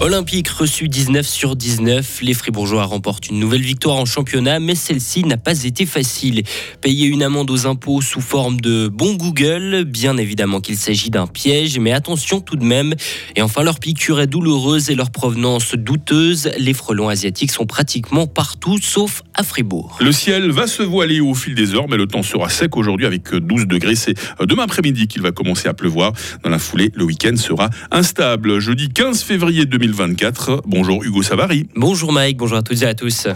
Olympique reçu 19 sur 19. Les Fribourgeois remportent une nouvelle victoire en championnat, mais celle-ci n'a pas été facile. Payer une amende aux impôts sous forme de bon Google, bien évidemment qu'il s'agit d'un piège, mais attention tout de même. Et enfin, leur piqûre est douloureuse et leur provenance douteuse. Les frelons asiatiques sont pratiquement partout, sauf à Fribourg. Le ciel va se voiler au fil des heures, mais le temps sera sec aujourd'hui avec 12 degrés. C'est demain après-midi qu'il va commencer à pleuvoir. Dans la foulée, le week-end sera instable. Jeudi 15 février 2020. 2024. Bonjour Hugo Savary. Bonjour Mike, bonjour à toutes et à tous.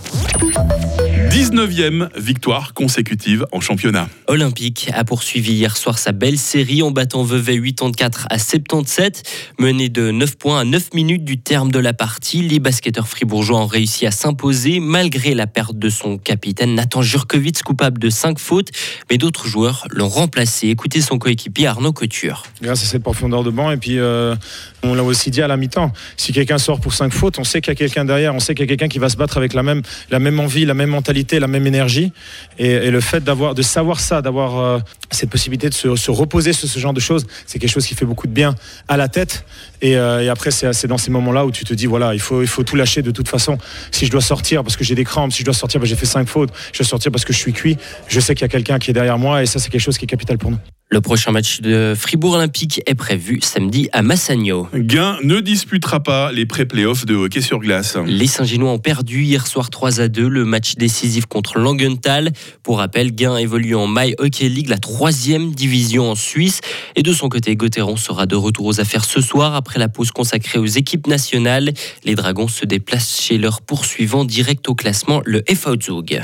19e victoire consécutive en championnat. Olympique a poursuivi hier soir sa belle série en battant Vevey 84 à 77. Mené de 9 points à 9 minutes du terme de la partie, les basketteurs fribourgeois ont réussi à s'imposer malgré la perte de son capitaine Nathan Jurkovic, coupable de 5 fautes. Mais d'autres joueurs l'ont remplacé. Écoutez son coéquipier Arnaud Couture. Grâce à cette profondeur de banc et puis euh, on l'a aussi dit à la mi-temps. Si quelqu'un sort pour 5 fautes, on sait qu'il y a quelqu'un derrière, on sait qu'il y a quelqu'un qui va se battre avec la même, la même envie, la même mentalité la même énergie. Et, le fait d'avoir, de savoir ça, d'avoir euh, cette possibilité de se, reposer sur ce genre de choses, c'est quelque chose qui fait beaucoup de bien à la tête. Et, euh, après, c'est dans ces moments-là où tu te dis, voilà, il faut, il faut tout lâcher de toute façon. Si je dois sortir parce que j'ai des crampes, si je dois sortir parce que j'ai fait cinq fautes, je dois sortir parce que je suis cuit, je sais qu'il y a quelqu'un qui est derrière moi et ça, c'est quelque chose qui est capital pour nous. Le prochain match de Fribourg Olympique est prévu samedi à Massagno. Gain ne disputera pas les pré-playoffs de hockey sur glace. Les Saint-Ginois ont perdu hier soir 3 à 2 le match décisif contre Langenthal. Pour rappel, Gain évolue en My Hockey League, la troisième division en Suisse. Et de son côté, Gauthieron sera de retour aux affaires ce soir après la pause consacrée aux équipes nationales. Les Dragons se déplacent chez leur poursuivant direct au classement, le FV Zug.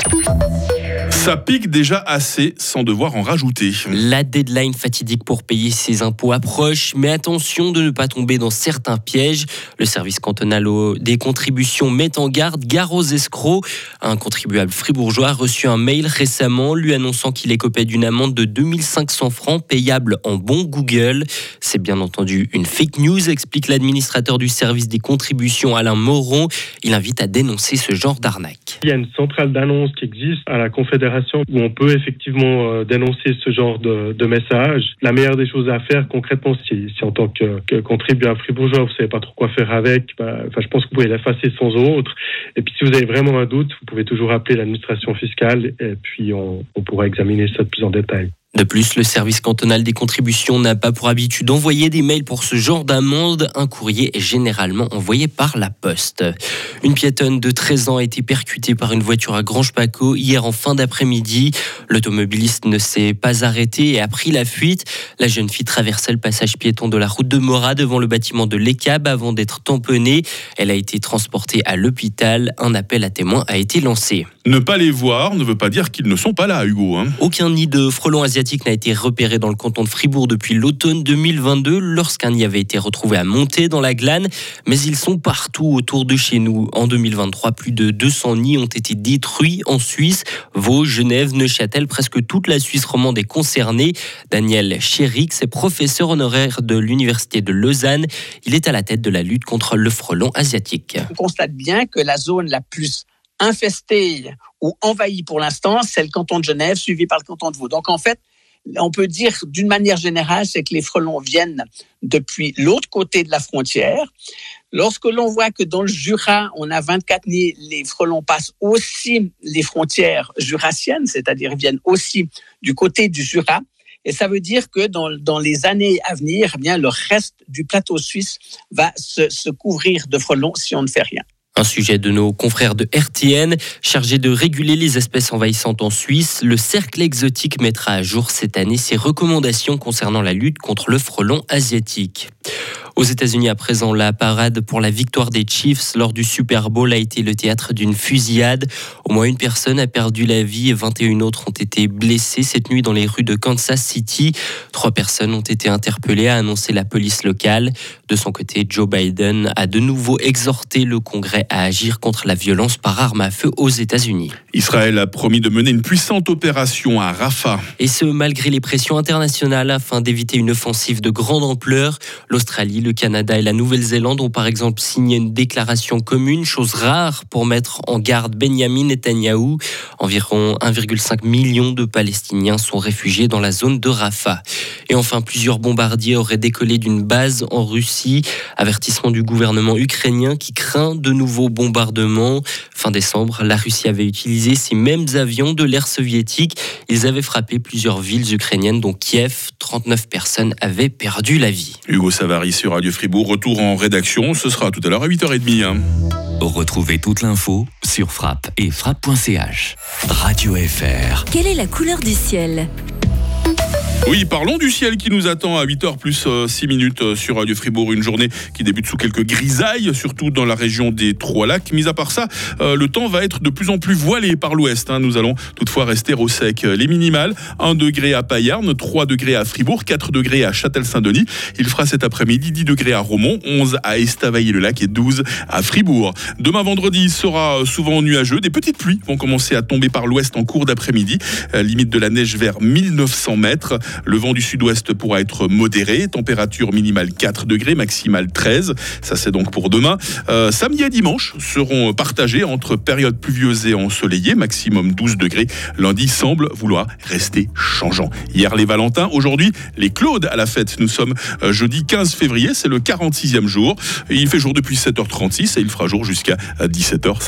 Ça pique déjà assez sans devoir en rajouter. La deadline fatidique pour payer ses impôts approche, mais attention de ne pas tomber dans certains pièges. Le service cantonal des contributions met en garde gare aux escrocs. Un contribuable fribourgeois a reçu un mail récemment lui annonçant qu'il écopait d'une amende de 2500 francs payable en bon Google. C'est bien entendu une fake news, explique l'administrateur du service des contributions Alain Moron. Il invite à dénoncer ce genre d'arnaque. Il y a une centrale d'annonce qui existe à la Confédération où on peut effectivement euh, dénoncer ce genre de, message. La meilleure des choses à faire concrètement, si, en tant que, que contribuable fribourgeois, vous savez pas trop quoi faire avec, bah, je pense que vous pouvez l'effacer sans autre. Et puis si vous avez vraiment un doute, vous pouvez toujours appeler l'administration fiscale et puis on, on pourra examiner ça de plus en détail. De plus, le service cantonal des contributions n'a pas pour habitude d'envoyer des mails pour ce genre d'amende. Un courrier est généralement envoyé par la poste. Une piétonne de 13 ans a été percutée par une voiture à Grange-Paco hier en fin d'après-midi. L'automobiliste ne s'est pas arrêté et a pris la fuite. La jeune fille traversait le passage piéton de la route de Mora devant le bâtiment de l'ECAB avant d'être tamponnée. Elle a été transportée à l'hôpital. Un appel à témoins a été lancé. Ne pas les voir ne veut pas dire qu'ils ne sont pas là, Hugo. Hein. Aucun nid de frelons asiatiques n'a été repéré dans le canton de Fribourg depuis l'automne 2022, lorsqu'un y avait été retrouvé à monter dans la glane. Mais ils sont partout autour de chez nous. En 2023, plus de 200 nids ont été détruits en Suisse. Vaud, Genève, Neuchâtel, presque toute la Suisse romande est concernée. Daniel Chérix est professeur honoraire de l'Université de Lausanne. Il est à la tête de la lutte contre le frelon asiatique. On constate bien que la zone la plus infesté ou envahi pour l'instant, c'est le canton de Genève, suivi par le canton de Vaud. Donc en fait, on peut dire d'une manière générale, c'est que les frelons viennent depuis l'autre côté de la frontière. Lorsque l'on voit que dans le Jura, on a 24 nids, les frelons passent aussi les frontières jurassiennes, c'est-à-dire viennent aussi du côté du Jura. Et ça veut dire que dans, dans les années à venir, eh bien, le reste du plateau suisse va se, se couvrir de frelons si on ne fait rien. Un sujet de nos confrères de RTN, chargé de réguler les espèces envahissantes en Suisse, le Cercle exotique mettra à jour cette année ses recommandations concernant la lutte contre le frelon asiatique. Aux États-Unis, à présent, la parade pour la victoire des Chiefs lors du Super Bowl a été le théâtre d'une fusillade. Au moins une personne a perdu la vie et 21 autres ont été blessées cette nuit dans les rues de Kansas City. Trois personnes ont été interpellées, a annoncé la police locale. De son côté, Joe Biden a de nouveau exhorté le Congrès à agir contre la violence par arme à feu aux États-Unis. Israël a promis de mener une puissante opération à Rafah. Et ce, malgré les pressions internationales afin d'éviter une offensive de grande ampleur. L'Australie, le Canada et la Nouvelle-Zélande ont par exemple signé une déclaration commune, chose rare pour mettre en garde Benjamin Netanyahou. Environ 1,5 million de Palestiniens sont réfugiés dans la zone de Rafah. Et enfin, plusieurs bombardiers auraient décollé d'une base en Russie. Avertissement du gouvernement ukrainien qui craint de nouveaux bombardements. Fin décembre, la Russie avait utilisé ces mêmes avions de l'ère soviétique. Ils avaient frappé plusieurs villes ukrainiennes, dont Kiev. 39 personnes avaient perdu la vie. Hugo Savary sur Radio Fribourg. Retour en rédaction. Ce sera tout à l'heure à 8h30. Hein. Retrouvez toute l'info sur frappe et frappe.ch. Radio FR. Quelle est la couleur du ciel? Oui, parlons du ciel qui nous attend à 8h plus 6 euh, minutes euh, sur Radio Fribourg. Une journée qui débute sous quelques grisailles, surtout dans la région des Trois-Lacs. Mis à part ça, euh, le temps va être de plus en plus voilé par l'ouest. Hein. Nous allons toutefois rester au sec. Les minimales, 1 degré à Payarn, 3 degrés à Fribourg, 4 degrés à Châtel-Saint-Denis. Il fera cet après-midi 10 degrés à Romont, 11 à Estavayer-le-Lac et 12 à Fribourg. Demain vendredi sera souvent nuageux. Des petites pluies vont commencer à tomber par l'ouest en cours d'après-midi. Limite de la neige vers 1900 mètres. Le vent du sud-ouest pourra être modéré, température minimale 4 degrés, maximale 13. Ça c'est donc pour demain. Euh, samedi et dimanche seront partagés entre période pluvieuse et ensoleillée, maximum 12 degrés. Lundi semble vouloir rester changeant. Hier les Valentins, aujourd'hui les Claudes à la fête. Nous sommes euh, jeudi 15 février, c'est le 46e jour. il fait jour depuis 7h36 et il fera jour jusqu'à 17h.